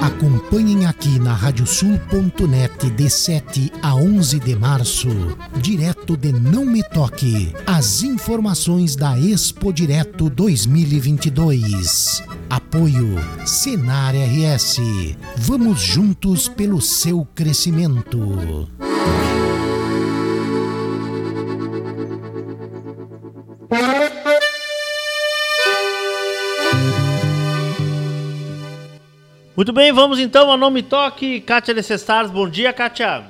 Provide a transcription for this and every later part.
Acompanhem aqui na radiosul.net de 7 a 11 de março, direto de Não Me Toque, as informações da Expo Direto 2022. Apoio Senar RS. Vamos juntos pelo seu crescimento. Muito bem, vamos então ao Nome Toque. Kátia Necessares, bom dia, Kátia.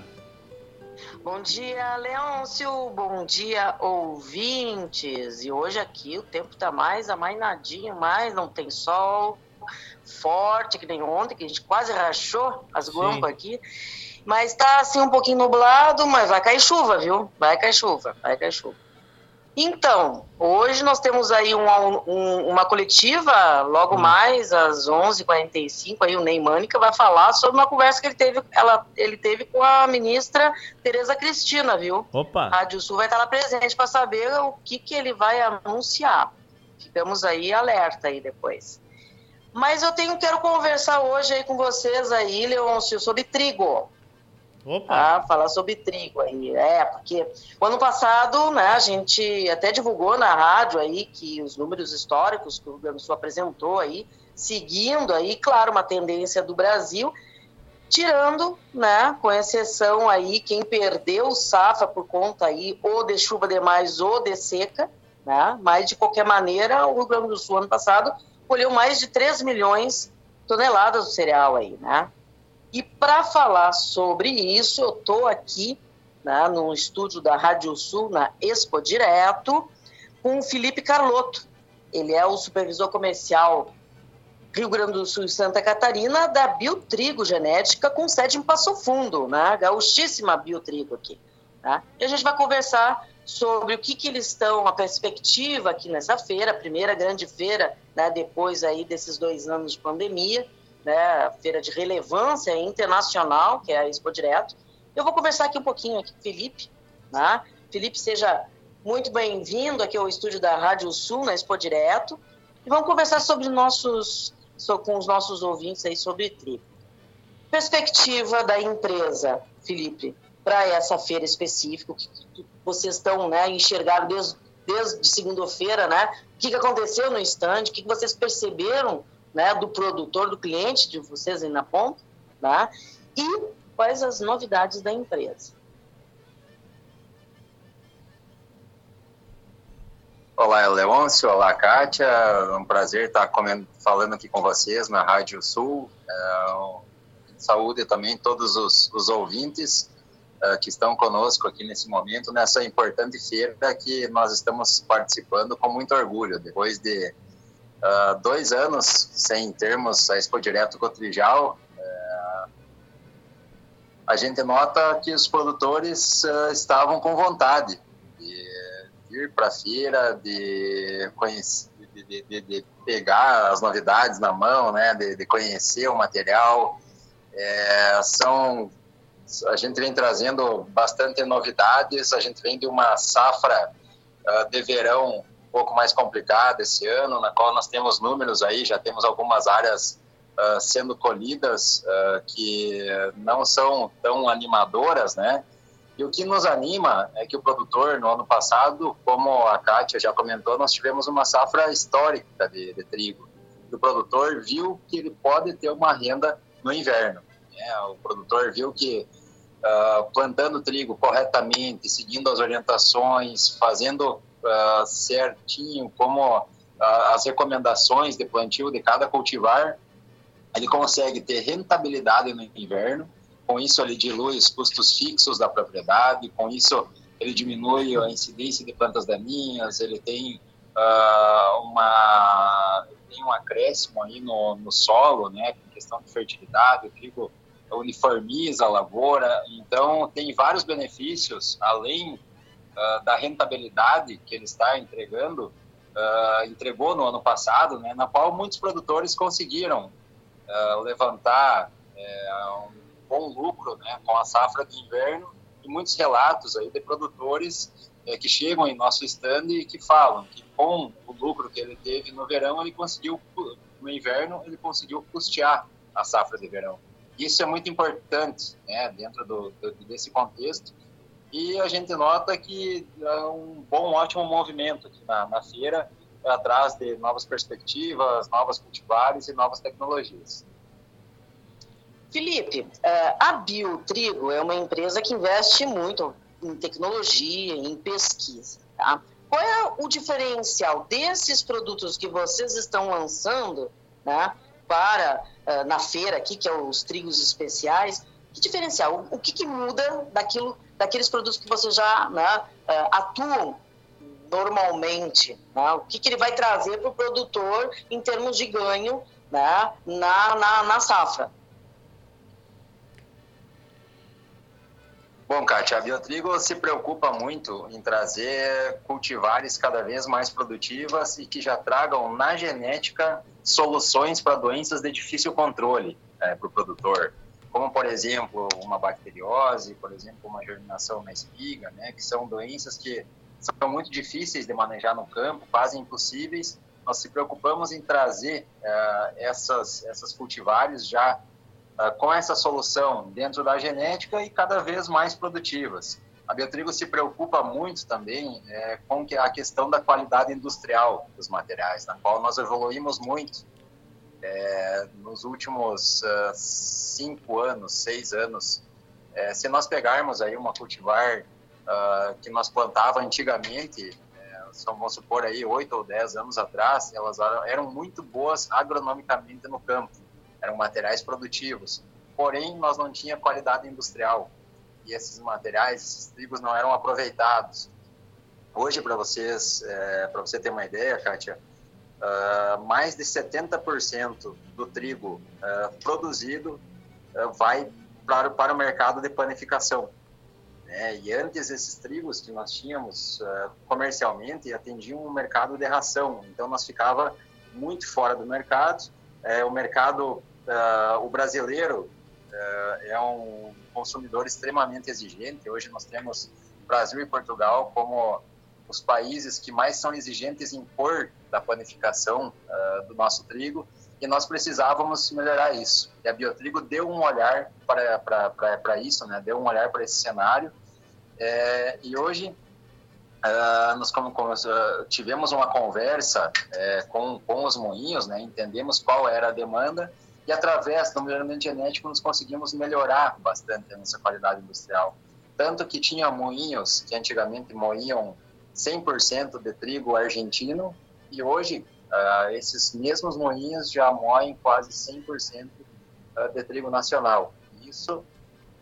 Bom dia, Leôncio. Bom dia, ouvintes. E hoje aqui o tempo tá mais amainadinho, mais não tem sol forte, que nem ontem, que a gente quase rachou as guampas aqui. Mas tá assim um pouquinho nublado, mas vai cair chuva, viu? Vai cair chuva, vai cair chuva. Então, hoje nós temos aí uma, um, uma coletiva, logo hum. mais às 11h45, aí o Ney Mânica vai falar sobre uma conversa que ele teve, ela, ele teve com a ministra Tereza Cristina, viu? Opa! A Rádio Sul vai estar lá presente para saber o que, que ele vai anunciar. Ficamos aí alerta aí depois. Mas eu tenho, quero conversar hoje aí com vocês aí, Leôncio, sobre trigo. Opa. Ah, falar sobre trigo aí. É, porque o ano passado, né, a gente até divulgou na rádio aí que os números históricos que o Rio Grande do Sul apresentou aí, seguindo aí, claro, uma tendência do Brasil, tirando, né, com exceção aí, quem perdeu safra por conta aí, ou de chuva demais ou de seca, né, mas de qualquer maneira, o Rio Grande do Sul ano passado colheu mais de 3 milhões de toneladas do cereal aí, né, e para falar sobre isso, eu estou aqui né, no estúdio da Rádio Sul, na Expo Direto, com o Felipe Carlotto. Ele é o supervisor comercial Rio Grande do Sul e Santa Catarina da Biotrigo Genética, com sede em Passo Fundo, né? Gauchíssima Biotrigo aqui. Tá? E a gente vai conversar sobre o que, que eles estão, a perspectiva aqui nessa feira, a primeira grande feira, né, depois aí desses dois anos de pandemia, né, feira de relevância internacional, que é a Expo Direto. Eu vou conversar aqui um pouquinho aqui com o Felipe. Né? Felipe, seja muito bem-vindo aqui ao estúdio da Rádio Sul, na Expo Direto. E vamos conversar sobre nossos, com os nossos ouvintes aí sobre trigo. Perspectiva da empresa, Felipe, para essa feira específica, que vocês estão né, enxergando desde, desde segunda-feira, né? O que, que aconteceu no stand, o que, que vocês perceberam né, do produtor, do cliente de vocês aí na ponta, tá? e quais as novidades da empresa. Olá, Leôncio. Olá, Kátia. É um prazer estar falando aqui com vocês na Rádio Sul. É, saúde também todos os, os ouvintes uh, que estão conosco aqui nesse momento, nessa importante feira que nós estamos participando com muito orgulho. Depois de uh, dois anos sem termos a Expo Direto Cotrijal, uh, a gente nota que os produtores uh, estavam com vontade de ir para a feira, de, conhecer, de, de, de, pegar as novidades na mão, né, de, conhecer o material. É, são a gente vem trazendo bastante novidades, a gente vem de uma safra uh, de verão pouco mais complicada esse ano, na qual nós temos números aí, já temos algumas áreas uh, sendo colhidas uh, que não são tão animadoras, né? E o que nos anima é que o produtor, no ano passado, como a Kátia já comentou, nós tivemos uma safra histórica de, de trigo. E o produtor viu que ele pode ter uma renda no inverno. Né? O produtor viu que uh, plantando trigo corretamente, seguindo as orientações, fazendo uh, certinho como uh, as recomendações de plantio de cada cultivar, ele consegue ter rentabilidade no inverno, com isso ele dilui os custos fixos da propriedade, com isso ele diminui a incidência de plantas daninhas, ele tem uh, uma tem um acréscimo aí no, no solo, né, com questão de fertilidade, o trigo uniformiza a lavoura, então tem vários benefícios além uh, da rentabilidade que ele está entregando, uh, entregou no ano passado, né, na qual muitos produtores conseguiram uh, levantar é, um bom lucro né, com a safra de inverno e muitos relatos aí de produtores é, que chegam em nosso stand e que falam que com o lucro que ele teve no verão ele conseguiu no inverno, ele conseguiu custear a safra de verão. Isso é muito importante né, dentro do, do, desse contexto. E a gente nota que é um bom, ótimo movimento aqui na, na feira, atrás de novas perspectivas, novas cultivares e novas tecnologias. Felipe, é, a Biotrigo é uma empresa que investe muito em tecnologia, em pesquisa. Tá? Qual é o diferencial desses produtos que vocês estão lançando né, para uh, na feira aqui, que é os trigos especiais? Que diferencial? O, o que, que, muda daquilo, daqueles produtos que vocês já né, uh, atuam normalmente? Né? O que, que ele vai trazer para o produtor em termos de ganho né, na, na, na safra? Bom, Kátia, a Biotrigo se preocupa muito em trazer cultivares cada vez mais produtivas e que já tragam na genética soluções para doenças de difícil controle é, para o produtor, como, por exemplo, uma bacteriose, por exemplo, uma germinação na espiga, né, que são doenças que são muito difíceis de manejar no campo, quase impossíveis. Nós se preocupamos em trazer uh, essas, essas cultivares já ah, com essa solução dentro da genética e cada vez mais produtivas. A Biotrigo se preocupa muito também é, com a questão da qualidade industrial dos materiais, na qual nós evoluímos muito é, nos últimos uh, cinco anos, seis anos. É, se nós pegarmos aí uma cultivar uh, que nós plantava antigamente, é, vamos supor aí oito ou dez anos atrás, elas eram muito boas agronomicamente no campo eram materiais produtivos. Porém, nós não tinha qualidade industrial e esses materiais, esses trigos não eram aproveitados. Hoje, para vocês, é, para você ter uma ideia, Kátia, uh, mais de 70% do trigo uh, produzido uh, vai para, para o mercado de panificação. Né? E antes, esses trigos que nós tínhamos comercialmente atendiam o mercado de ração. Então, nós ficava muito fora do mercado. É, o mercado o brasileiro é um consumidor extremamente exigente. Hoje nós temos Brasil e Portugal como os países que mais são exigentes em cor da panificação uh, do nosso trigo e nós precisávamos melhorar isso. E a Biotrigo deu um olhar para isso, né? deu um olhar para esse cenário. É, e hoje Uh, nós como, como uh, tivemos uma conversa uh, com, com os moinhos, né, entendemos qual era a demanda e através do melhoramento genético nós conseguimos melhorar bastante a nossa qualidade industrial. Tanto que tinha moinhos que antigamente moíam 100% de trigo argentino e hoje uh, esses mesmos moinhos já moem quase 100% ah, de trigo nacional. Isso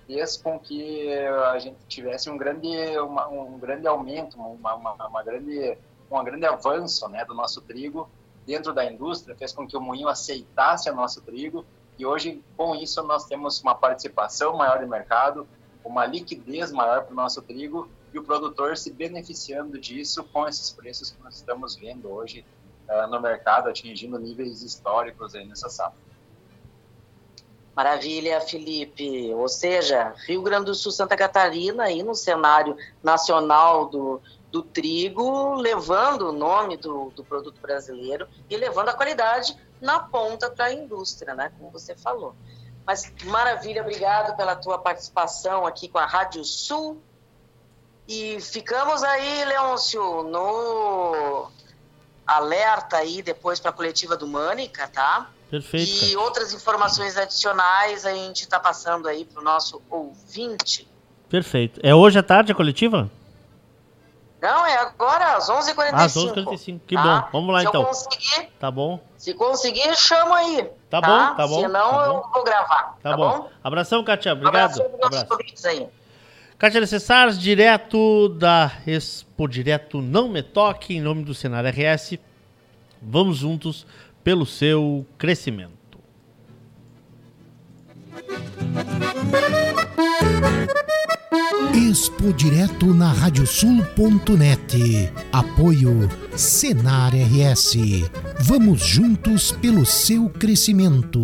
fez com que a gente tivesse um grande, uma, um grande aumento, uma, uma, uma, grande, um grande avanço né, do nosso trigo dentro da indústria fez com que o moinho aceitasse o nosso trigo e hoje, com isso, nós temos uma participação maior no mercado, uma liquidez maior para o nosso trigo e o produtor se beneficiando disso com esses preços que nós estamos vendo hoje uh, no mercado, atingindo níveis históricos aí nessa safra. Maravilha, Felipe. Ou seja, Rio Grande do Sul, Santa Catarina, aí no cenário nacional do, do trigo, levando o nome do, do produto brasileiro e levando a qualidade na ponta para a indústria, né? Como você falou. Mas maravilha, obrigado pela tua participação aqui com a Rádio Sul. E ficamos aí, Leôncio, no alerta aí depois para a coletiva do Mânica, tá? Perfeito. E cara. outras informações adicionais a gente está passando aí para o nosso ouvinte. Perfeito. É hoje à tarde a coletiva? Não, é agora, às 11h45. Às 11h45, que tá? bom. Vamos lá se então. conseguir, tá bom. Se conseguir, chama aí. Tá, tá? bom, tá bom. Senão tá eu bom. vou gravar. Tá, tá bom. bom. Abração, Katia. Obrigado. Abração para nossos aí. Kátia Necessares, direto da Expo Direto Não Me Toque, em nome do Senar RS. Vamos juntos pelo seu crescimento. Expo Direto na radiosul.net. Apoio Senar RS. Vamos juntos pelo seu crescimento.